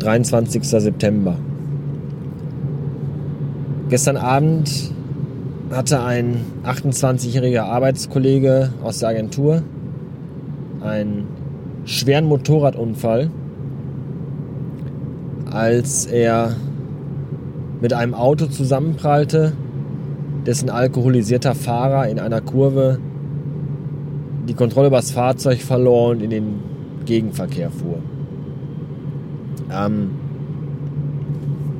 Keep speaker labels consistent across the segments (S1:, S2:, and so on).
S1: 23. September. Gestern Abend hatte ein 28-jähriger Arbeitskollege aus der Agentur einen schweren Motorradunfall, als er mit einem Auto zusammenprallte, dessen alkoholisierter Fahrer in einer Kurve die Kontrolle über das Fahrzeug verlor und in den Gegenverkehr fuhr. Ähm,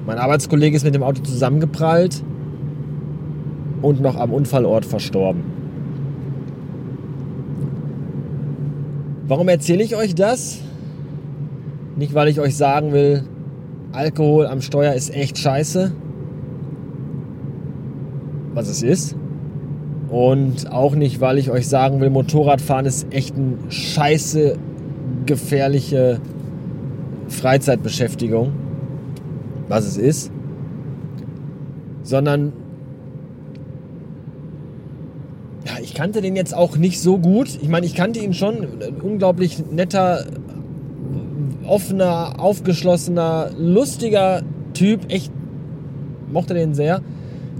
S1: mein Arbeitskollege ist mit dem Auto zusammengeprallt und noch am Unfallort verstorben. Warum erzähle ich euch das? Nicht, weil ich euch sagen will, Alkohol am Steuer ist echt scheiße, was es ist. Und auch nicht, weil ich euch sagen will, Motorradfahren ist echt eine scheiße gefährliche Freizeitbeschäftigung, was es ist, sondern ja, ich kannte den jetzt auch nicht so gut. Ich meine, ich kannte ihn schon, ein unglaublich netter, offener, aufgeschlossener, lustiger Typ, echt mochte den sehr.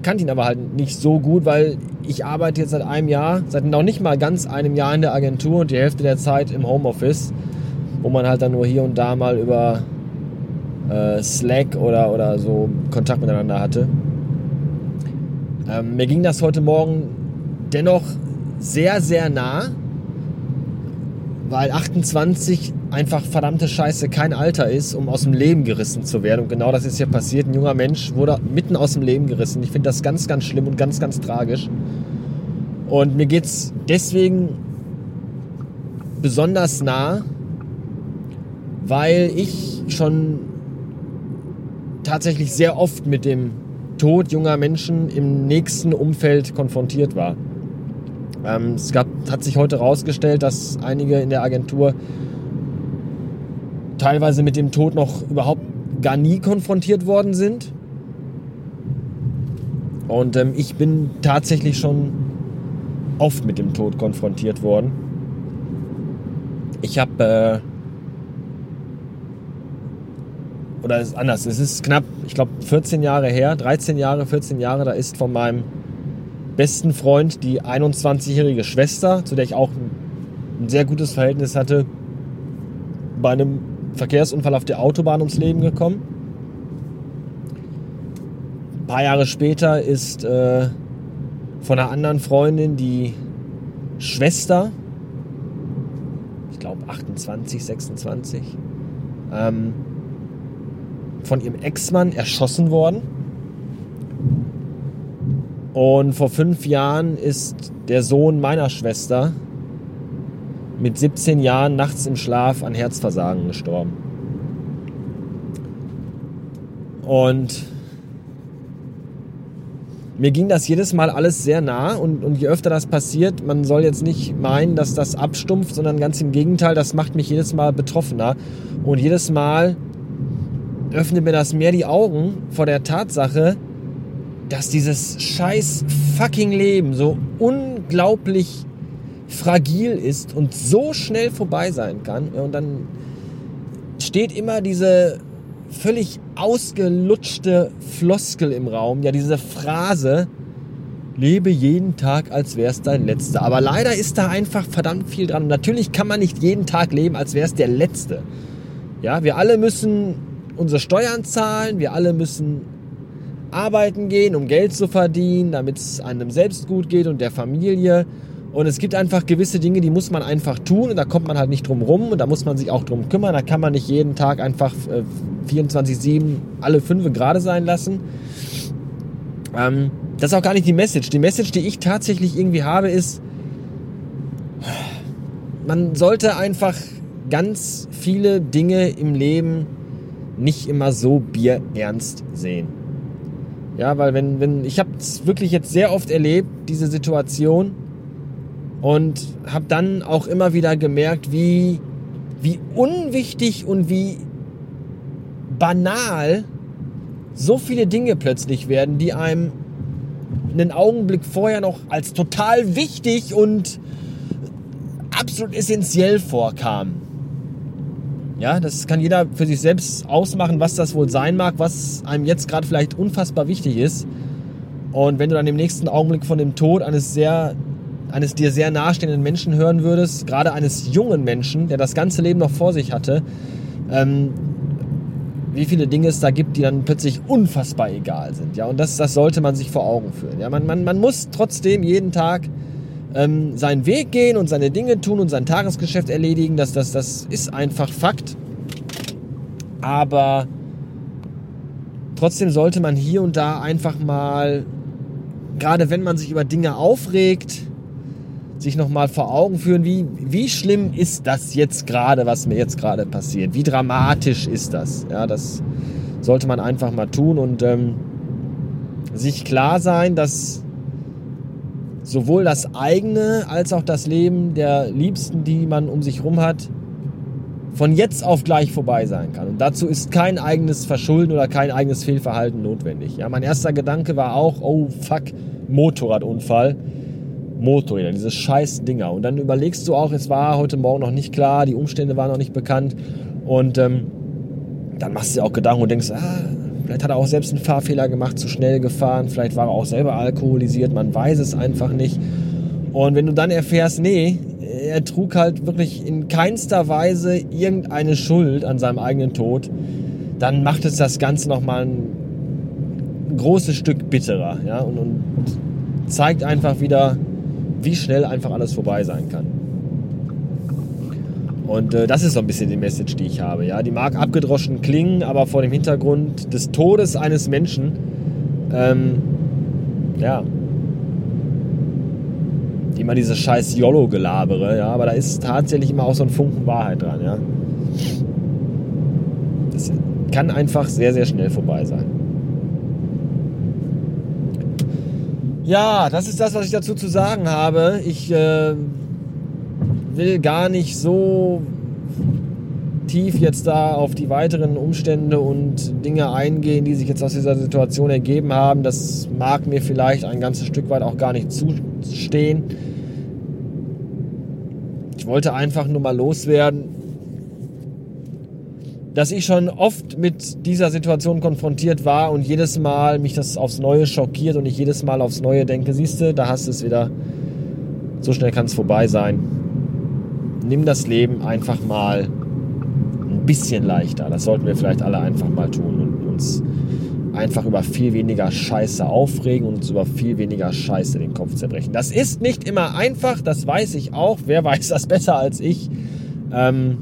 S1: Kannte ihn aber halt nicht so gut, weil ich arbeite jetzt seit einem Jahr, seit noch nicht mal ganz einem Jahr in der Agentur und die Hälfte der Zeit im Homeoffice, wo man halt dann nur hier und da mal über äh, Slack oder, oder so Kontakt miteinander hatte. Ähm, mir ging das heute Morgen dennoch sehr, sehr nah, weil 28 einfach verdammte Scheiße kein Alter ist, um aus dem Leben gerissen zu werden. Und genau das ist hier passiert. Ein junger Mensch wurde mitten aus dem Leben gerissen. Ich finde das ganz, ganz schlimm und ganz, ganz tragisch. Und mir geht es deswegen besonders nah, weil ich schon tatsächlich sehr oft mit dem Tod junger Menschen im nächsten Umfeld konfrontiert war. Ähm, es gab, hat sich heute herausgestellt, dass einige in der Agentur teilweise mit dem Tod noch überhaupt gar nie konfrontiert worden sind. Und ähm, ich bin tatsächlich schon oft mit dem Tod konfrontiert worden. Ich habe, äh, oder ist anders, es ist knapp, ich glaube 14 Jahre her, 13 Jahre, 14 Jahre, da ist von meinem besten Freund die 21-jährige Schwester, zu der ich auch ein sehr gutes Verhältnis hatte, bei einem Verkehrsunfall auf der Autobahn ums Leben gekommen. Ein paar Jahre später ist äh, von einer anderen Freundin die Schwester, ich glaube 28, 26, ähm, von ihrem Ex-Mann erschossen worden. Und vor fünf Jahren ist der Sohn meiner Schwester mit 17 Jahren nachts im Schlaf an Herzversagen gestorben. Und mir ging das jedes Mal alles sehr nah und, und je öfter das passiert, man soll jetzt nicht meinen, dass das abstumpft, sondern ganz im Gegenteil, das macht mich jedes Mal betroffener. Und jedes Mal öffnet mir das mehr die Augen vor der Tatsache, dass dieses scheiß fucking Leben so unglaublich fragil ist und so schnell vorbei sein kann. Und dann steht immer diese völlig ausgelutschte Floskel im Raum, ja diese Phrase, lebe jeden Tag, als wäre es dein letzter. Aber leider ist da einfach verdammt viel dran. natürlich kann man nicht jeden Tag leben, als wäre es der letzte. Ja, wir alle müssen unsere Steuern zahlen, wir alle müssen arbeiten gehen, um Geld zu verdienen, damit es einem selbst gut geht und der Familie. Und es gibt einfach gewisse Dinge, die muss man einfach tun und da kommt man halt nicht drum rum und da muss man sich auch drum kümmern. Da kann man nicht jeden Tag einfach äh, 24-7 alle fünf gerade sein lassen. Ähm, das ist auch gar nicht die Message. Die Message, die ich tatsächlich irgendwie habe, ist, man sollte einfach ganz viele Dinge im Leben nicht immer so bierernst sehen. Ja, weil wenn, wenn ich habe es wirklich jetzt sehr oft erlebt, diese Situation, und habe dann auch immer wieder gemerkt, wie, wie unwichtig und wie banal so viele Dinge plötzlich werden, die einem einen Augenblick vorher noch als total wichtig und absolut essentiell vorkamen. Ja, das kann jeder für sich selbst ausmachen, was das wohl sein mag, was einem jetzt gerade vielleicht unfassbar wichtig ist. Und wenn du dann im nächsten Augenblick von dem Tod eines sehr, eines dir sehr nahestehenden Menschen hören würdest, gerade eines jungen Menschen, der das ganze Leben noch vor sich hatte, ähm, wie viele Dinge es da gibt, die dann plötzlich unfassbar egal sind. Ja, und das, das sollte man sich vor Augen führen. Ja, man, man, man muss trotzdem jeden Tag ähm, seinen Weg gehen und seine Dinge tun und sein Tagesgeschäft erledigen. Das, das, das ist einfach Fakt. Aber trotzdem sollte man hier und da einfach mal, gerade wenn man sich über Dinge aufregt, sich nochmal vor Augen führen, wie, wie schlimm ist das jetzt gerade, was mir jetzt gerade passiert? Wie dramatisch ist das? Ja, das sollte man einfach mal tun und ähm, sich klar sein, dass sowohl das eigene als auch das Leben der Liebsten, die man um sich herum hat, von jetzt auf gleich vorbei sein kann. Und dazu ist kein eigenes Verschulden oder kein eigenes Fehlverhalten notwendig. Ja, mein erster Gedanke war auch, oh fuck, Motorradunfall. Motorräder, diese scheiß Dinger. Und dann überlegst du auch, es war heute Morgen noch nicht klar, die Umstände waren noch nicht bekannt. Und ähm, dann machst du dir auch Gedanken und denkst, ah, Vielleicht hat er auch selbst einen Fahrfehler gemacht, zu schnell gefahren. Vielleicht war er auch selber alkoholisiert. Man weiß es einfach nicht. Und wenn du dann erfährst, nee, er trug halt wirklich in keinster Weise irgendeine Schuld an seinem eigenen Tod, dann macht es das Ganze nochmal ein großes Stück bitterer. Ja? Und, und zeigt einfach wieder, wie schnell einfach alles vorbei sein kann. Und äh, das ist so ein bisschen die Message, die ich habe. Ja? Die mag abgedroschen klingen, aber vor dem Hintergrund des Todes eines Menschen, ähm, ja, immer dieses scheiß YOLO-Gelabere, ja, aber da ist tatsächlich immer auch so ein Funken Wahrheit dran, ja. Das kann einfach sehr, sehr schnell vorbei sein. Ja, das ist das, was ich dazu zu sagen habe. Ich äh, will gar nicht so tief jetzt da auf die weiteren Umstände und Dinge eingehen, die sich jetzt aus dieser Situation ergeben haben. Das mag mir vielleicht ein ganzes Stück weit auch gar nicht zustehen. Ich wollte einfach nur mal loswerden, dass ich schon oft mit dieser Situation konfrontiert war und jedes Mal mich das aufs Neue schockiert und ich jedes Mal aufs Neue denke, siehst du, da hast du es wieder, so schnell kann es vorbei sein nimm das Leben einfach mal ein bisschen leichter. Das sollten wir vielleicht alle einfach mal tun und uns einfach über viel weniger Scheiße aufregen und uns über viel weniger Scheiße den Kopf zerbrechen. Das ist nicht immer einfach, das weiß ich auch. Wer weiß das besser als ich? Ähm,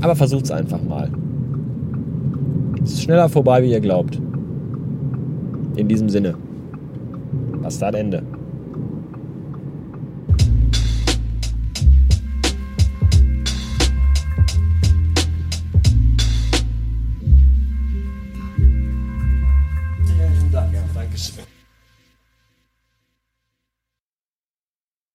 S1: aber versucht es einfach mal. Es ist schneller vorbei, wie ihr glaubt. In diesem Sinne. Bastard Ende.